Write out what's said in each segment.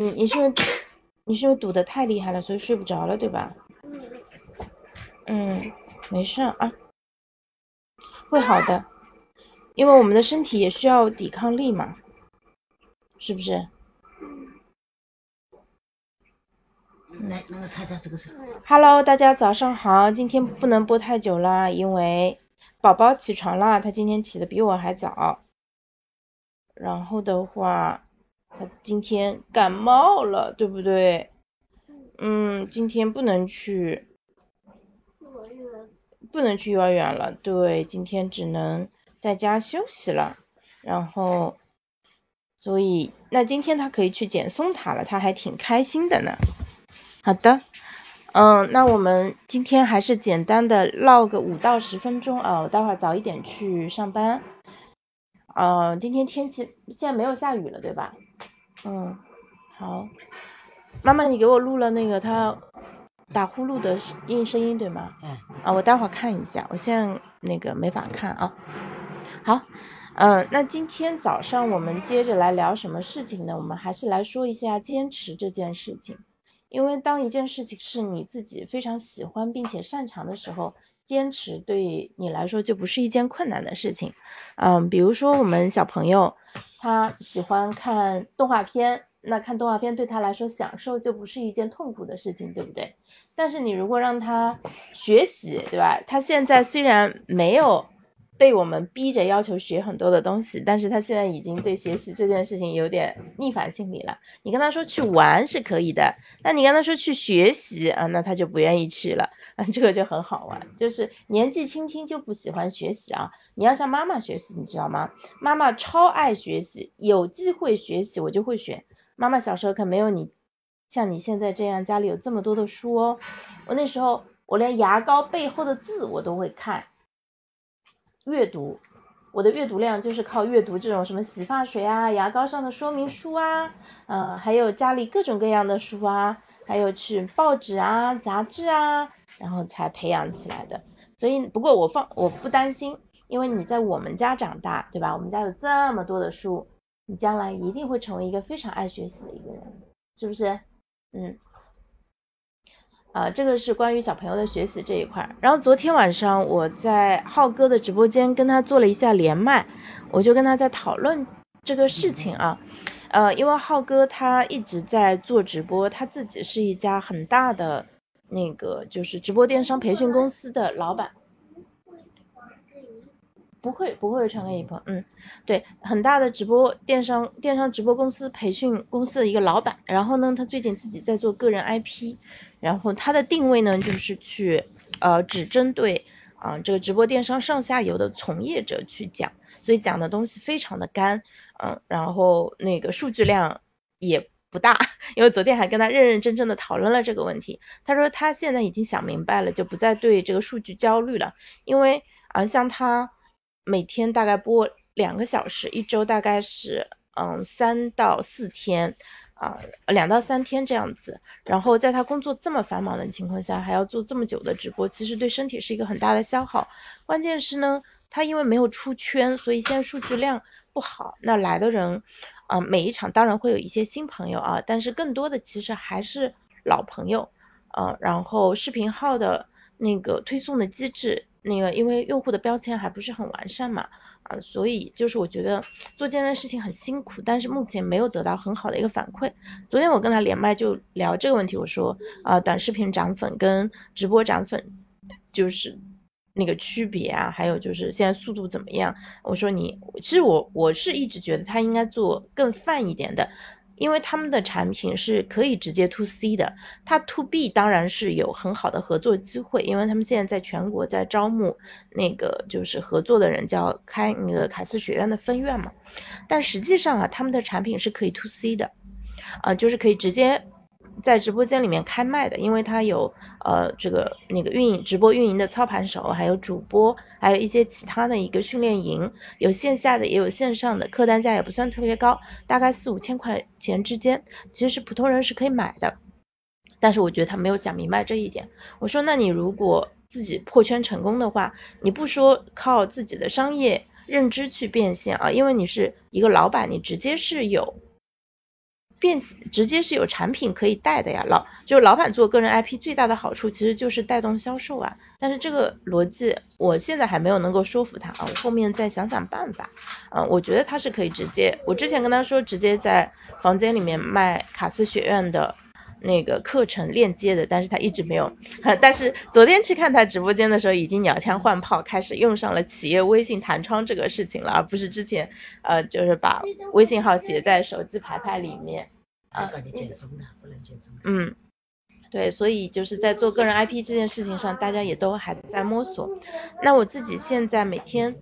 你你是不是你是不是堵得太厉害了，所以睡不着了，对吧？嗯，没事啊，会好的，因为我们的身体也需要抵抗力嘛，是不是？来，那个擦擦这个是。Hello，大家早上好。今天不能播太久啦，因为宝宝起床啦，他今天起的比我还早。然后的话，他今天感冒了，对不对？嗯，今天不能去，不能去幼儿园了。对，今天只能在家休息了。然后，所以那今天他可以去捡松塔了，他还挺开心的呢。好的。嗯，那我们今天还是简单的唠个五到十分钟啊，我待会儿早一点去上班。嗯，今天天气现在没有下雨了，对吧？嗯，好。妈妈，你给我录了那个他打呼噜的音声音，对吗？嗯，啊，我待会儿看一下，我现在那个没法看啊。好，嗯，那今天早上我们接着来聊什么事情呢？我们还是来说一下坚持这件事情。因为当一件事情是你自己非常喜欢并且擅长的时候，坚持对你来说就不是一件困难的事情。嗯，比如说我们小朋友他喜欢看动画片，那看动画片对他来说享受就不是一件痛苦的事情，对不对？但是你如果让他学习，对吧？他现在虽然没有。被我们逼着要求学很多的东西，但是他现在已经对学习这件事情有点逆反心理了。你跟他说去玩是可以的，那你跟他说去学习啊，那他就不愿意去了啊，这个就很好玩。就是年纪轻轻就不喜欢学习啊，你要向妈妈学习，你知道吗？妈妈超爱学习，有机会学习我就会选。妈妈小时候可没有你像你现在这样家里有这么多的书哦。我那时候我连牙膏背后的字我都会看。阅读，我的阅读量就是靠阅读这种什么洗发水啊、牙膏上的说明书啊，呃，还有家里各种各样的书啊，还有去报纸啊、杂志啊，然后才培养起来的。所以，不过我放我不担心，因为你在我们家长大，对吧？我们家有这么多的书，你将来一定会成为一个非常爱学习的一个人，是不是？嗯。啊、这个是关于小朋友的学习这一块。然后昨天晚上我在浩哥的直播间跟他做了一下连麦，我就跟他在讨论这个事情啊。呃，因为浩哥他一直在做直播，他自己是一家很大的那个就是直播电商培训公司的老板。不会不会传给你朋友，嗯，对，很大的直播电商电商直播公司培训公司的一个老板。然后呢，他最近自己在做个人 IP。然后他的定位呢，就是去呃只针对啊、呃、这个直播电商上下游的从业者去讲，所以讲的东西非常的干，嗯，然后那个数据量也不大，因为昨天还跟他认认真真的讨论了这个问题。他说他现在已经想明白了，就不再对这个数据焦虑了，因为啊、呃、像他每天大概播两个小时，一周大概是嗯三到四天。啊，两到三天这样子，然后在他工作这么繁忙的情况下，还要做这么久的直播，其实对身体是一个很大的消耗。关键是呢，他因为没有出圈，所以现在数据量不好。那来的人，啊、每一场当然会有一些新朋友啊，但是更多的其实还是老朋友。呃，然后视频号的那个推送的机制，那个因为用户的标签还不是很完善嘛。啊，所以就是我觉得做这件事情很辛苦，但是目前没有得到很好的一个反馈。昨天我跟他连麦就聊这个问题，我说啊、短视频涨粉跟直播涨粉就是那个区别啊，还有就是现在速度怎么样？我说你，其实我我是一直觉得他应该做更泛一点的。因为他们的产品是可以直接 to C 的，他 to B 当然是有很好的合作机会，因为他们现在在全国在招募那个就是合作的人，叫开那个凯斯学院的分院嘛。但实际上啊，他们的产品是可以 to C 的，啊、就是可以直接在直播间里面开卖的，因为他有呃这个那个运营直播运营的操盘手，还有主播，还有一些其他的一个训练营，有线下的也有线上的，客单价也不算特别高，大概四五千块钱之间，其实普通人是可以买的。但是我觉得他没有想明白这一点。我说，那你如果自己破圈成功的话，你不说靠自己的商业认知去变现啊，因为你是一个老板，你直接是有变直接是有产品可以带的呀。老就是老板做个人 IP 最大的好处其实就是带动销售啊。但是这个逻辑我现在还没有能够说服他啊，我后面再想想办法。嗯，我觉得他是可以直接，我之前跟他说直接在房间里面卖卡斯学院的。那个课程链接的，但是他一直没有。但是昨天去看他直播间的时候，已经鸟枪换炮，开始用上了企业微信弹窗这个事情了，而不是之前，呃，就是把微信号写在手机牌牌里面。啊，你减松的，不能减松。嗯，对，所以就是在做个人 IP 这件事情上，大家也都还在摸索。那我自己现在每天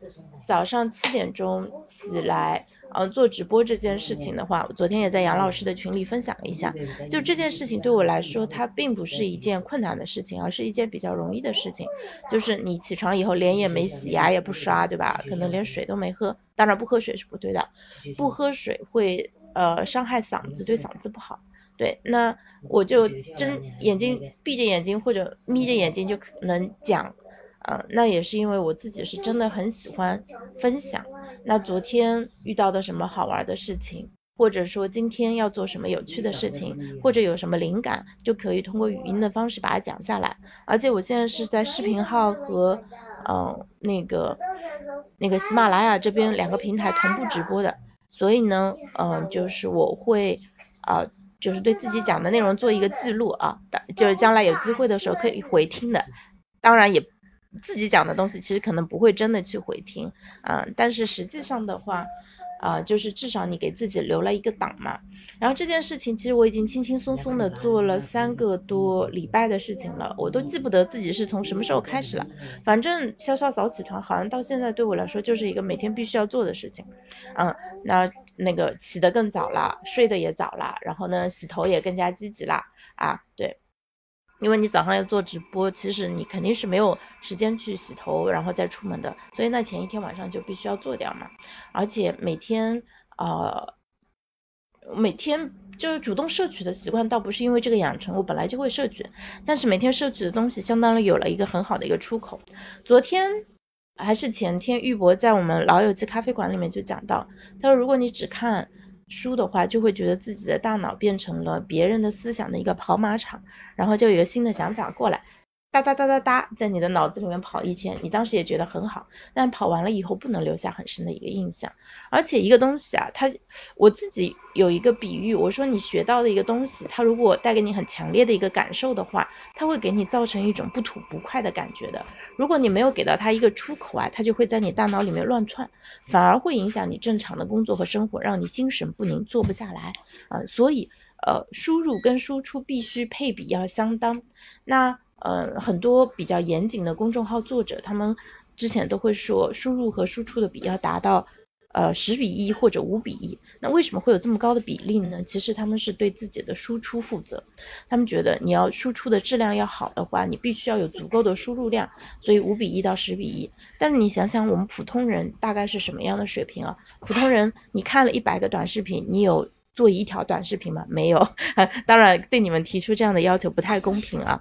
早上七点钟起来。呃，做直播这件事情的话，我昨天也在杨老师的群里分享了一下。就这件事情对我来说，它并不是一件困难的事情，而是一件比较容易的事情。就是你起床以后脸也没洗，牙也不刷，对吧？可能连水都没喝。当然不喝水是不对的，不喝水会呃伤害嗓子，对嗓子不好。对，那我就睁眼睛闭着眼睛或者眯着眼睛就可能讲。呃，那也是因为我自己是真的很喜欢分享。那昨天遇到的什么好玩的事情，或者说今天要做什么有趣的事情，或者有什么灵感，就可以通过语音的方式把它讲下来。而且我现在是在视频号和嗯那个那个喜马拉雅这边两个平台同步直播的，所以呢，嗯，就是我会啊，就是对自己讲的内容做一个记录啊，就是将来有机会的时候可以回听的，当然也。自己讲的东西其实可能不会真的去回听，嗯，但是实际上的话，啊，就是至少你给自己留了一个档嘛。然后这件事情其实我已经轻轻松松的做了三个多礼拜的事情了，我都记不得自己是从什么时候开始了。反正潇潇早起床好像到现在对我来说就是一个每天必须要做的事情，嗯，那那个起得更早了，睡得也早了，然后呢洗头也更加积极了啊，对。因为你早上要做直播，其实你肯定是没有时间去洗头，然后再出门的，所以那前一天晚上就必须要做掉嘛。而且每天，呃，每天就是主动摄取的习惯，倒不是因为这个养成，我本来就会摄取，但是每天摄取的东西，相当于有了一个很好的一个出口。昨天还是前天，玉博在我们老友记咖啡馆里面就讲到，他说如果你只看。书的话，就会觉得自己的大脑变成了别人的思想的一个跑马场，然后就有一个新的想法过来。哒哒哒哒哒，在你的脑子里面跑一圈，你当时也觉得很好，但跑完了以后不能留下很深的一个印象。而且一个东西啊，它我自己有一个比喻，我说你学到的一个东西，它如果带给你很强烈的一个感受的话，它会给你造成一种不吐不快的感觉的。如果你没有给到它一个出口啊，它就会在你大脑里面乱窜，反而会影响你正常的工作和生活，让你心神不宁，坐不下来啊。所以呃，输入跟输出必须配比要相当。那呃，很多比较严谨的公众号作者，他们之前都会说，输入和输出的比要达到，呃，十比一或者五比一。那为什么会有这么高的比例呢？其实他们是对自己的输出负责，他们觉得你要输出的质量要好的话，你必须要有足够的输入量，所以五比一到十比一。但是你想想，我们普通人大概是什么样的水平啊？普通人，你看了一百个短视频，你有做一条短视频吗？没有。当然，对你们提出这样的要求不太公平啊。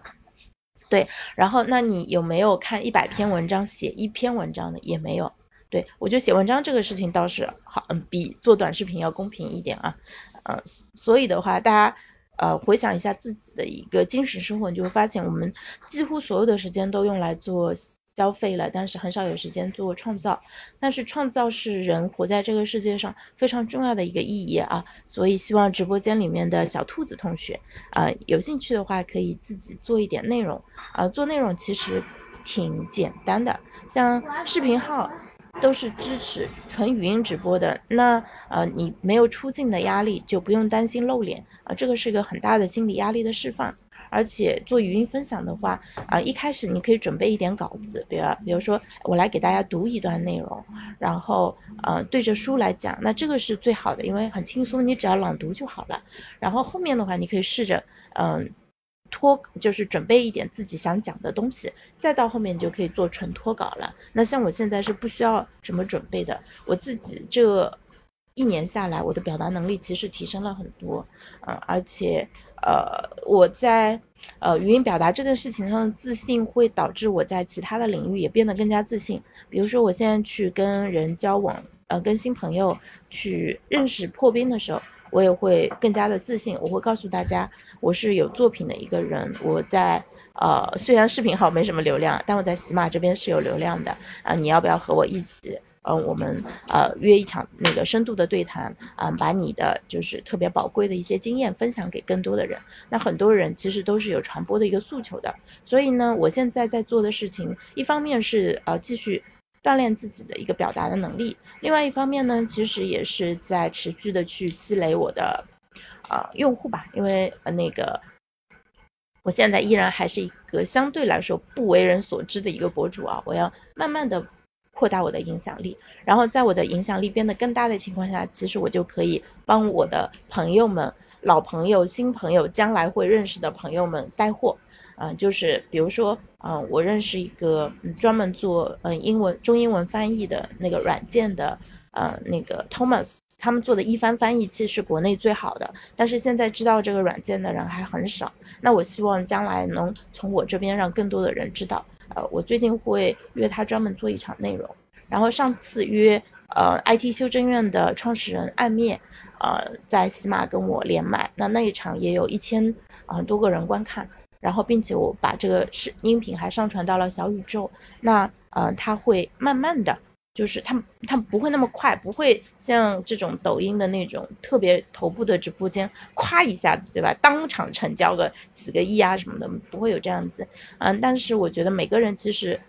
对，然后那你有没有看一百篇文章写一篇文章的？也没有。对我觉得写文章这个事情倒是好，嗯，比做短视频要公平一点啊，嗯，所以的话，大家呃回想一下自己的一个精神生活，你就会发现我们几乎所有的时间都用来做。消费了，但是很少有时间做创造。但是创造是人活在这个世界上非常重要的一个意义啊！所以希望直播间里面的小兔子同学啊，有兴趣的话可以自己做一点内容啊。做内容其实挺简单的，像视频号都是支持纯语音直播的。那呃，你没有出镜的压力，就不用担心露脸啊。这个是一个很大的心理压力的释放。而且做语音分享的话，啊，一开始你可以准备一点稿子，比如，比如说我来给大家读一段内容，然后，呃，对着书来讲，那这个是最好的，因为很轻松，你只要朗读就好了。然后后面的话，你可以试着，嗯，脱，就是准备一点自己想讲的东西，再到后面就可以做纯脱稿了。那像我现在是不需要什么准备的，我自己这一年下来，我的表达能力其实提升了很多，嗯，而且。呃，我在呃语音表达这件事情上的自信，会导致我在其他的领域也变得更加自信。比如说，我现在去跟人交往，呃，跟新朋友去认识破冰的时候，我也会更加的自信。我会告诉大家，我是有作品的一个人。我在呃，虽然视频号没什么流量，但我在喜马这边是有流量的啊。你要不要和我一起？嗯，我们呃约一场那个深度的对谈，嗯，把你的就是特别宝贵的一些经验分享给更多的人。那很多人其实都是有传播的一个诉求的，所以呢，我现在在做的事情，一方面是呃继续锻炼自己的一个表达的能力，另外一方面呢，其实也是在持续的去积累我的呃用户吧，因为呃那个我现在依然还是一个相对来说不为人所知的一个博主啊，我要慢慢的。扩大我的影响力，然后在我的影响力变得更大的情况下，其实我就可以帮我的朋友们、老朋友、新朋友、将来会认识的朋友们带货。嗯，就是比如说，嗯，我认识一个专门做嗯英文中英文翻译的那个软件的，呃，那个 Thomas，他们做的一番翻译器是国内最好的，但是现在知道这个软件的人还很少。那我希望将来能从我这边让更多的人知道。呃，我最近会约他专门做一场内容，然后上次约呃 IT 修正院的创始人暗面，呃在喜马跟我连麦，那那一场也有一千很多个人观看，然后并且我把这个视音频还上传到了小宇宙，那呃他会慢慢的。就是他们，他不会那么快，不会像这种抖音的那种特别头部的直播间，夸一下子，对吧？当场成交个几个亿啊什么的，不会有这样子。嗯，但是我觉得每个人其实。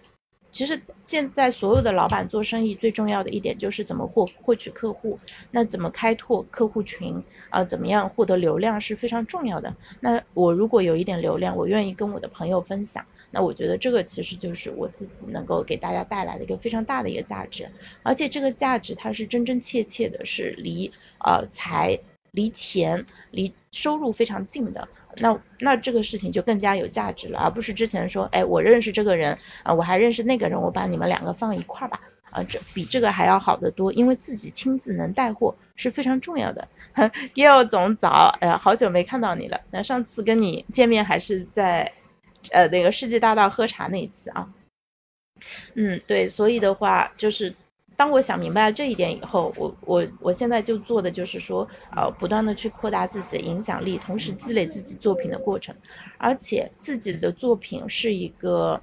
其实现在所有的老板做生意最重要的一点就是怎么获获取客户，那怎么开拓客户群啊？怎么样获得流量是非常重要的。那我如果有一点流量，我愿意跟我的朋友分享，那我觉得这个其实就是我自己能够给大家带来的一个非常大的一个价值，而且这个价值它是真真切切的，是离呃财、离钱、离收入非常近的。那那这个事情就更加有价值了，而不是之前说，哎，我认识这个人啊，我还认识那个人，我把你们两个放一块儿吧，啊，这比这个还要好得多，因为自己亲自能带货是非常重要的。Gail 总早，呃，好久没看到你了，那上次跟你见面还是在，呃，那个世纪大道喝茶那一次啊。嗯，对，所以的话就是。当我想明白了这一点以后，我我我现在就做的就是说，呃，不断的去扩大自己的影响力，同时积累自己作品的过程，而且自己的作品是一个，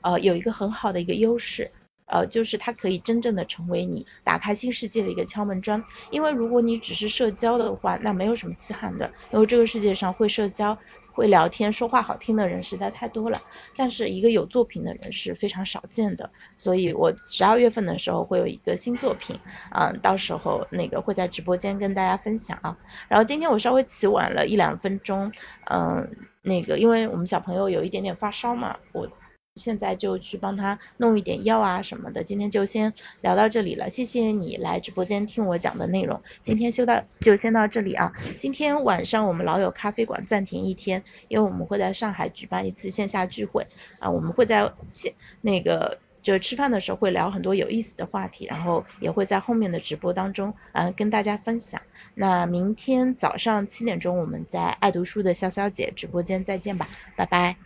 呃，有一个很好的一个优势，呃，就是它可以真正的成为你打开新世界的一个敲门砖。因为如果你只是社交的话，那没有什么稀罕的，因为这个世界上会社交。会聊天、说话好听的人实在太多了，但是一个有作品的人是非常少见的。所以我十二月份的时候会有一个新作品，嗯，到时候那个会在直播间跟大家分享啊。然后今天我稍微起晚了一两分钟，嗯，那个因为我们小朋友有一点点发烧嘛，我。现在就去帮他弄一点药啊什么的。今天就先聊到这里了，谢谢你来直播间听我讲的内容。今天修到就先到这里啊。今天晚上我们老友咖啡馆暂停一天，因为我们会在上海举办一次线下聚会啊。我们会在线那个就吃饭的时候会聊很多有意思的话题，然后也会在后面的直播当中嗯跟大家分享。那明天早上七点钟我们在爱读书的潇潇姐直播间再见吧，拜拜。